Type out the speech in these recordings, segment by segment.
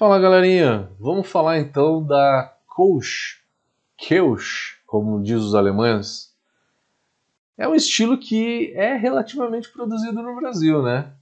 Fala galerinha, vamos falar então da Kölsch, Kölsch, como diz os alemães. É um estilo que é relativamente produzido no Brasil, né?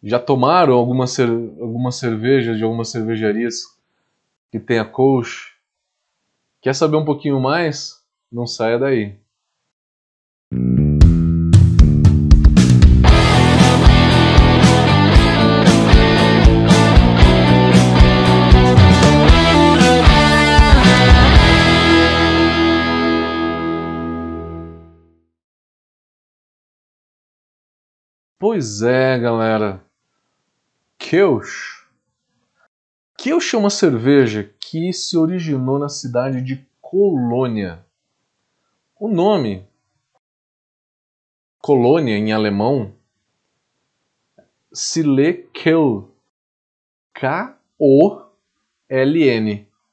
Já tomaram algumas cer alguma cervejas de algumas cervejarias que tem a Kölsch? Quer saber um pouquinho mais? Não saia daí. Pois é, galera. Kölsch. Kölsch é uma cerveja que se originou na cidade de Colônia. O nome Colônia em alemão se lê Kehl. K-O-L-N.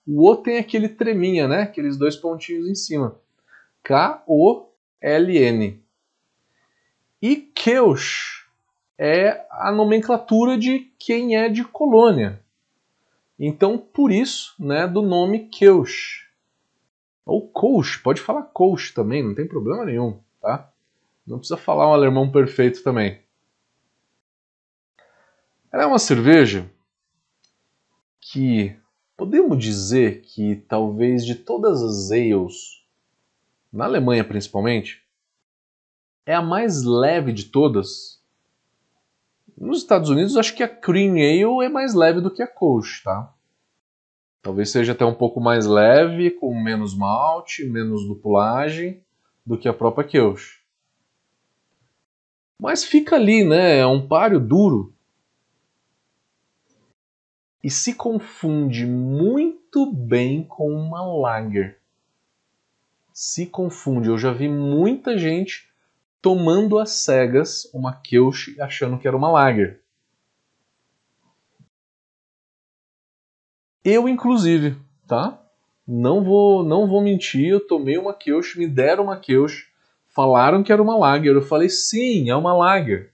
O O tem aquele treminha, né? Aqueles dois pontinhos em cima. K-O-L-N. E Kölsch é a nomenclatura de quem é de colônia. Então, por isso, né, do nome Keush. Ou Kouch, pode falar Kouch também, não tem problema nenhum, tá? Não precisa falar um alemão perfeito também. É uma cerveja que podemos dizer que talvez de todas as ales, na Alemanha principalmente, é a mais leve de todas nos Estados Unidos, acho que a Cream Ale é mais leve do que a Kolsch, tá? Talvez seja até um pouco mais leve, com menos malte, menos lupulagem do que a própria Kölsch. Mas fica ali, né? É um páreo duro. E se confunde muito bem com uma lager. Se confunde. Eu já vi muita gente tomando às cegas uma Kölsch achando que era uma Lager. Eu, inclusive, tá? Não vou, não vou mentir, eu tomei uma Kölsch, me deram uma Kölsch, falaram que era uma Lager. Eu falei, sim, é uma Lager.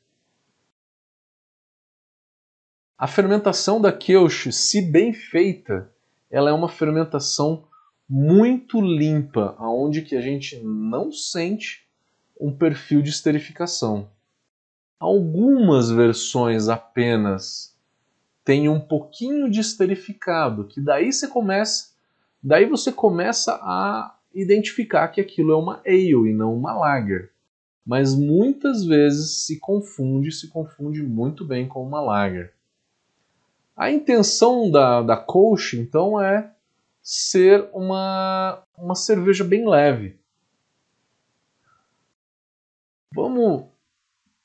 A fermentação da Kölsch, se bem feita, ela é uma fermentação muito limpa, aonde que a gente não sente um perfil de esterificação. Algumas versões apenas têm um pouquinho de esterificado, que daí você começa, daí você começa a identificar que aquilo é uma ale e não uma lager. Mas muitas vezes se confunde, se confunde muito bem com uma lager. A intenção da, da Kolsch, então, é ser uma, uma cerveja bem leve. Vamos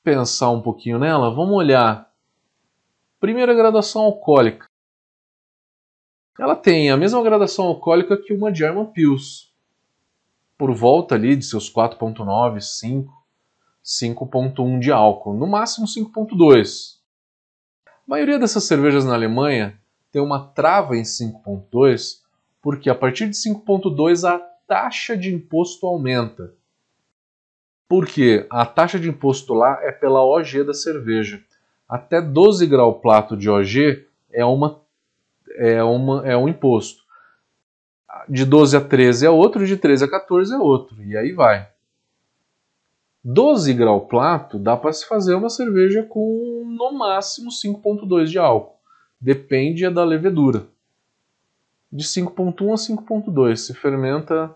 pensar um pouquinho nela? Vamos olhar. Primeira graduação alcoólica. Ela tem a mesma graduação alcoólica que uma German Pils. Por volta ali de seus 4.9, 5, 5.1 de álcool. No máximo 5.2. A maioria dessas cervejas na Alemanha tem uma trava em 5.2 porque a partir de 5.2 a taxa de imposto aumenta. Porque a taxa de imposto lá é pela OG da cerveja. Até 12 grau plato de OG é, uma, é, uma, é um imposto. De 12 a 13 é outro, de 13 a 14 é outro. E aí vai. 12 grau plato dá para se fazer uma cerveja com no máximo 5,2 de álcool. Depende da levedura. De 5,1 a 5,2 se fermenta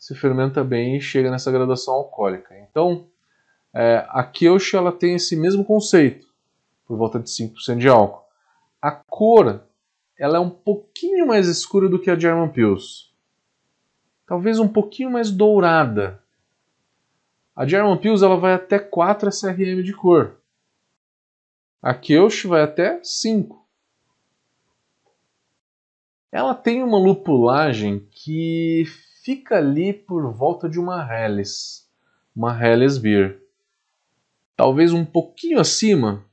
se fermenta bem e chega nessa graduação alcoólica. Então, é, a Kölsch ela tem esse mesmo conceito, por volta de 5% de álcool. A cor ela é um pouquinho mais escura do que a German Pils. Talvez um pouquinho mais dourada. A German Pils ela vai até 4 SRM de cor. A Kölsch vai até 5. Ela tem uma lupulagem que fica ali por volta de uma Helles, uma Helles Beer. Talvez um pouquinho acima,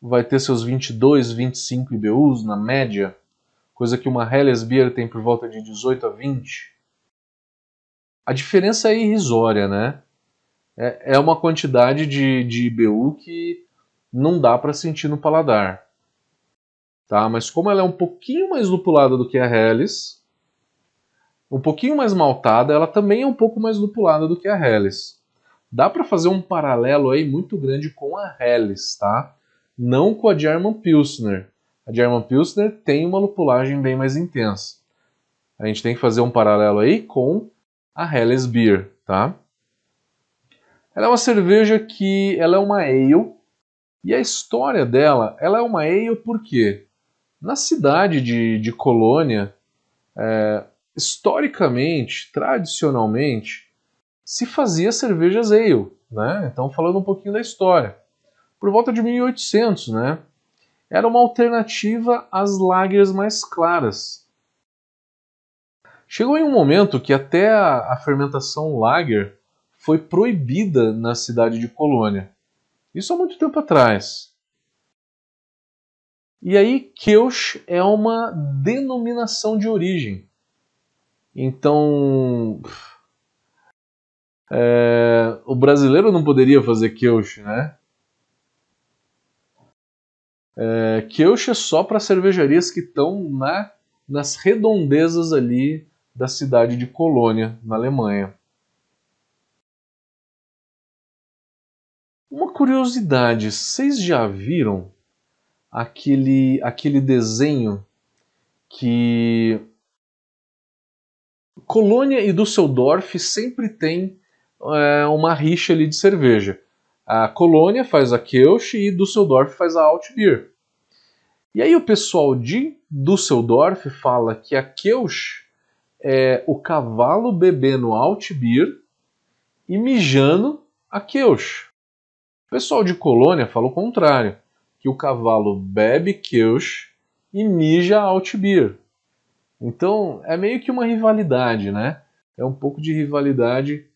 vai ter seus 22, 25 IBUs na média, coisa que uma Helles Beer tem por volta de 18 a 20. A diferença é irrisória, né? É, é uma quantidade de, de IBU que não dá para sentir no paladar. tá? Mas como ela é um pouquinho mais lupulada do que a Helles, um pouquinho mais maltada, ela também é um pouco mais lupulada do que a Helles. Dá para fazer um paralelo aí muito grande com a Helles, tá? Não com a German Pilsner. A German Pilsner tem uma lupulagem bem mais intensa. A gente tem que fazer um paralelo aí com a Helles Beer, tá? Ela é uma cerveja que ela é uma ale e a história dela, ela é uma ale porque na cidade de, de Colônia, é, historicamente, tradicionalmente, se fazia cervejas ale, né? Então falando um pouquinho da história. Por volta de 1800, né? Era uma alternativa às lagers mais claras. Chegou em um momento que até a, a fermentação lager foi proibida na cidade de Colônia. Isso há muito tempo atrás. E aí, Kelch é uma denominação de origem. Então, é, o brasileiro não poderia fazer Kelch, né? É, é só para cervejarias que estão na, nas redondezas ali da cidade de Colônia, na Alemanha. Uma curiosidade, vocês já viram aquele, aquele desenho que Colônia e Düsseldorf sempre tem é, uma rixa ali de cerveja. A Colônia faz a Kelch e Düsseldorf faz a Altbier. E aí o pessoal de Düsseldorf fala que a Kelch é o cavalo bebendo Altbier e mijando a Kelch. O pessoal de Colônia fala o contrário, que o cavalo bebe Kelch e mija Altbier. Então é meio que uma rivalidade, né? É um pouco de rivalidade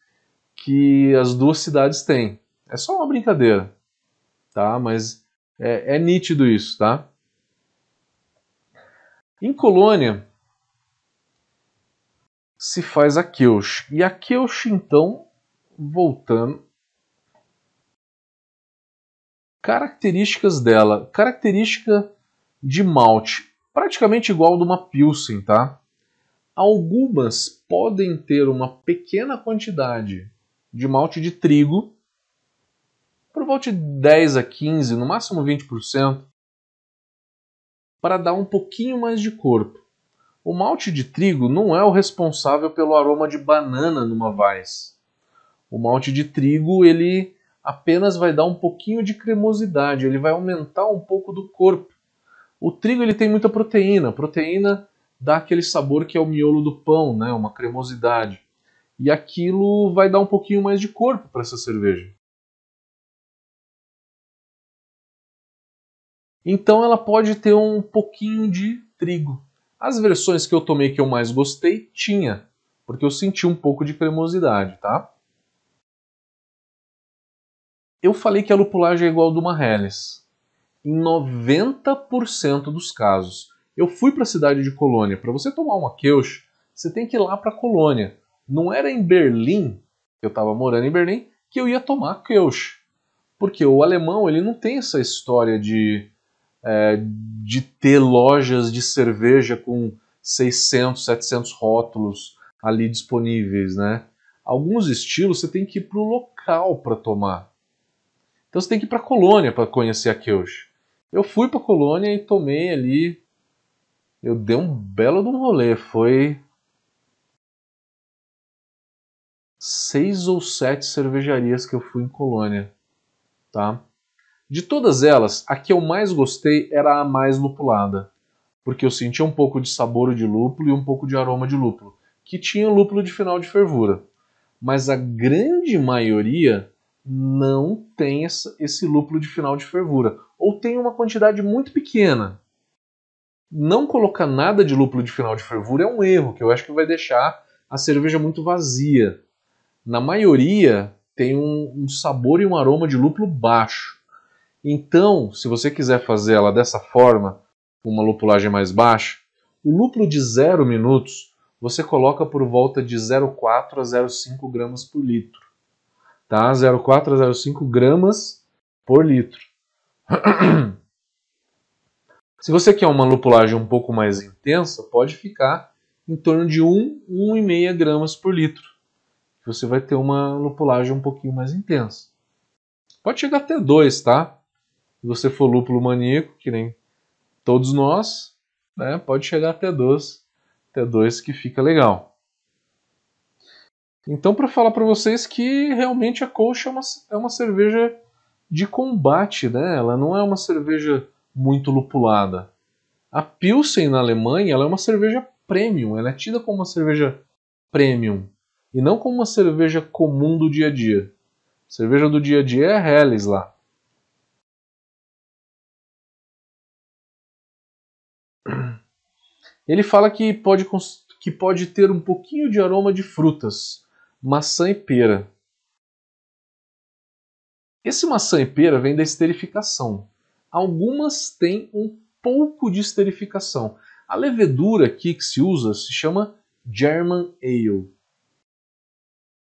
que as duas cidades têm. É só uma brincadeira, tá? Mas é, é nítido isso, tá? Em Colônia se faz a Kelch. E a Kelch, então, voltando Características dela. Característica de malte. Praticamente igual de uma Pilsen, tá? Algumas podem ter uma pequena quantidade de malte de trigo, por volta de 10 a 15, no máximo 20%, para dar um pouquinho mais de corpo. O malte de trigo não é o responsável pelo aroma de banana numa Weiss. O malte de trigo ele apenas vai dar um pouquinho de cremosidade, ele vai aumentar um pouco do corpo. O trigo ele tem muita proteína, a proteína dá aquele sabor que é o miolo do pão, né, uma cremosidade. E aquilo vai dar um pouquinho mais de corpo para essa cerveja. Então ela pode ter um pouquinho de trigo. As versões que eu tomei que eu mais gostei tinha, porque eu senti um pouco de cremosidade, tá? Eu falei que a lupulagem é igual a de uma Helles. Em 90% dos casos. Eu fui para a cidade de Colônia. Para você tomar uma Kelch, você tem que ir lá para Colônia. Não era em Berlim, eu estava morando em Berlim, que eu ia tomar Kelch. Porque o alemão ele não tem essa história de, é, de ter lojas de cerveja com 600, 700 rótulos ali disponíveis, né? Alguns estilos você tem que ir para o local para tomar. Então você tem que ir para Colônia para conhecer a Kelch. Eu fui para Colônia e tomei ali. Eu dei um belo de um rolê. Foi seis ou sete cervejarias que eu fui em Colônia, tá? De todas elas, a que eu mais gostei era a mais lupulada, porque eu sentia um pouco de sabor de lúpulo e um pouco de aroma de lúpulo, que tinha lúpulo de final de fervura. Mas a grande maioria não tem essa, esse lúpulo de final de fervura, ou tem uma quantidade muito pequena. Não colocar nada de lúpulo de final de fervura é um erro, que eu acho que vai deixar a cerveja muito vazia. Na maioria, tem um, um sabor e um aroma de lúpulo baixo. Então, se você quiser fazer ela dessa forma, uma lupulagem mais baixa, o lúpulo de 0 minutos você coloca por volta de 0,4 a 0,5 gramas por litro tá? 0,4 a 0,5 gramas por litro. Se você quer uma lupulagem um pouco mais intensa, pode ficar em torno de 1, 1,5 gramas por litro. Você vai ter uma lupulagem um pouquinho mais intensa. Pode chegar até 2, tá? Se você for lúpulo maníaco, que nem todos nós, né, pode chegar até 2, até 2 que fica legal. Então, para falar para vocês que realmente a Kolsch é uma, é uma cerveja de combate, né? Ela não é uma cerveja muito lupulada. A Pilsen na Alemanha ela é uma cerveja premium, ela é tida como uma cerveja premium e não como uma cerveja comum do dia a dia. Cerveja do dia a dia é Helles lá. Ele fala que pode, que pode ter um pouquinho de aroma de frutas, maçã e pera. Esse maçã e pera vem da esterificação. Algumas têm um pouco de esterificação. A levedura aqui que se usa se chama German Ale.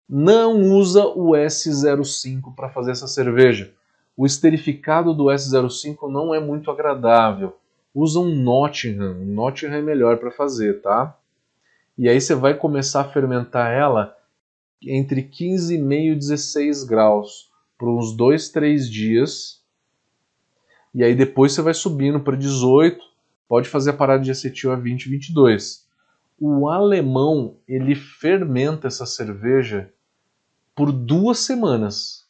Não usa o S05 para fazer essa cerveja. O esterificado do S05 não é muito agradável. Usa um Nottingham. Um Nottingham é melhor para fazer, tá? E aí você vai começar a fermentar ela entre 15,5 e 16 graus por uns 2, 3 dias e aí depois você vai subindo para 18, pode fazer a parada de acetil a 20, 22. O alemão, ele fermenta essa cerveja por duas semanas.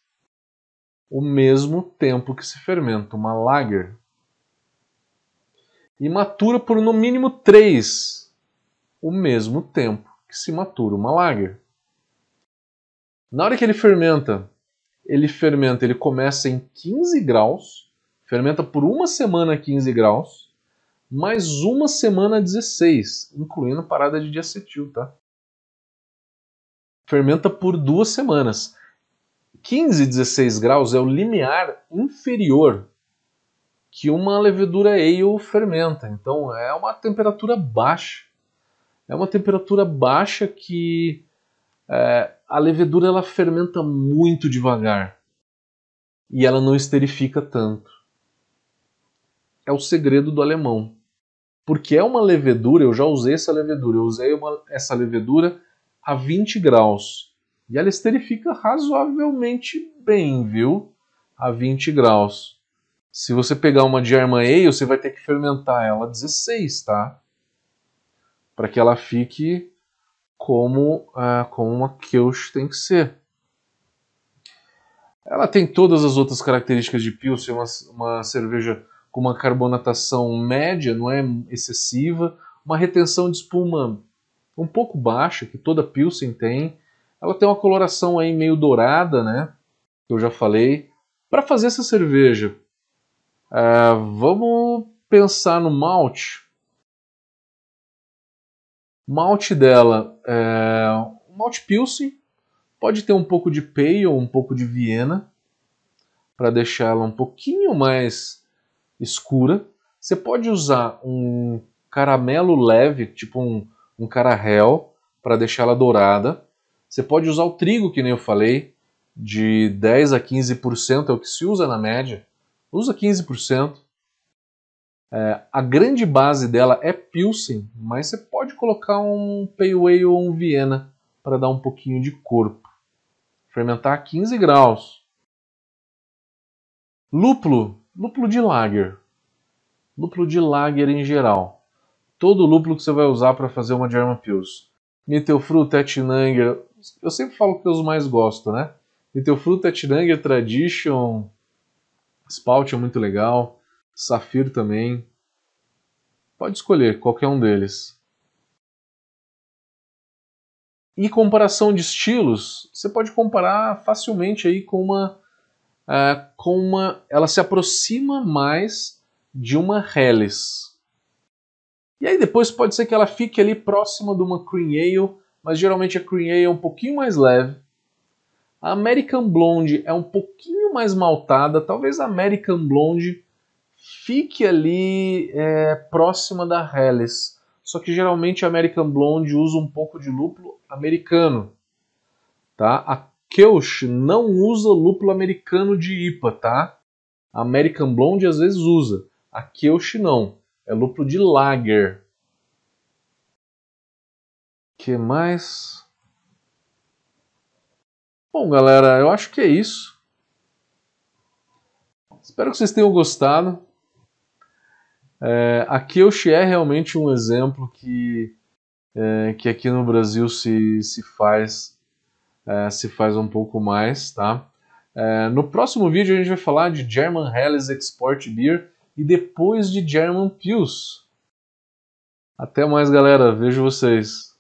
O mesmo tempo que se fermenta uma lager. E matura por no mínimo três. O mesmo tempo que se matura uma lager. Na hora que ele fermenta, ele fermenta, ele começa em 15 graus Fermenta por uma semana a 15 graus, mais uma semana a 16, incluindo parada de diacetil, tá? Fermenta por duas semanas. 15 e 16 graus é o limiar inferior que uma levedura ale fermenta. Então é uma temperatura baixa. É uma temperatura baixa que é, a levedura ela fermenta muito devagar e ela não esterifica tanto é o segredo do alemão. Porque é uma levedura, eu já usei essa levedura, eu usei uma, essa levedura a 20 graus. E ela esterifica razoavelmente bem, viu? A 20 graus. Se você pegar uma de Arma Ale, você vai ter que fermentar ela a 16, tá? Para que ela fique como, uh, como uma Kelch tem que ser. Ela tem todas as outras características de Pilsen, uma, uma cerveja com uma carbonatação média, não é excessiva, uma retenção de espuma um pouco baixa, que toda Pilsen tem. Ela tem uma coloração aí meio dourada, né? Que eu já falei. Para fazer essa cerveja, é, vamos pensar no malte. Malte dela é malte Pilsen. Pode ter um pouco de Pale, um pouco de Viena, para deixar ela um pouquinho mais escura. Você pode usar um caramelo leve, tipo um, um carahel, para deixá-la dourada. Você pode usar o trigo, que nem eu falei, de 10 a 15% é o que se usa na média. Usa 15%. É, a grande base dela é Pilsen, mas você pode colocar um Pale Ale ou um Viena para dar um pouquinho de corpo. Fermentar a 15 graus. Lúpulo Lúpulo de lager. Lúpulo de lager em geral. Todo lúpulo que você vai usar para fazer uma German Pils. Mittelfruit, Etnanger. Eu sempre falo que eu mais gosto, né? Mittelfruit, Etnanger, Tradition. Spout é muito legal. Safir também. Pode escolher qualquer um deles. E comparação de estilos, você pode comparar facilmente aí com uma uh, com uma, ela se aproxima mais de uma Helles. E aí depois pode ser que ela fique ali próxima de uma Cream Ale, mas geralmente a Cream Ale é um pouquinho mais leve. A American Blonde é um pouquinho mais maltada, talvez a American Blonde fique ali é, próxima da Helles. Só que geralmente a American Blonde usa um pouco de lúpulo americano. Tá? A Kelch não usa lúpulo americano de IPA, tá? A American Blonde às vezes usa, a Kelch não. É lúpulo de lager. que mais? Bom, galera, eu acho que é isso. Espero que vocês tenham gostado. É, aqui Kyoshi é realmente um exemplo que, é, que aqui no Brasil se, se faz é, se faz um pouco mais, tá? É, no próximo vídeo a gente vai falar de German Helles Export Beer e depois de German Pils. Até mais, galera. Vejo vocês.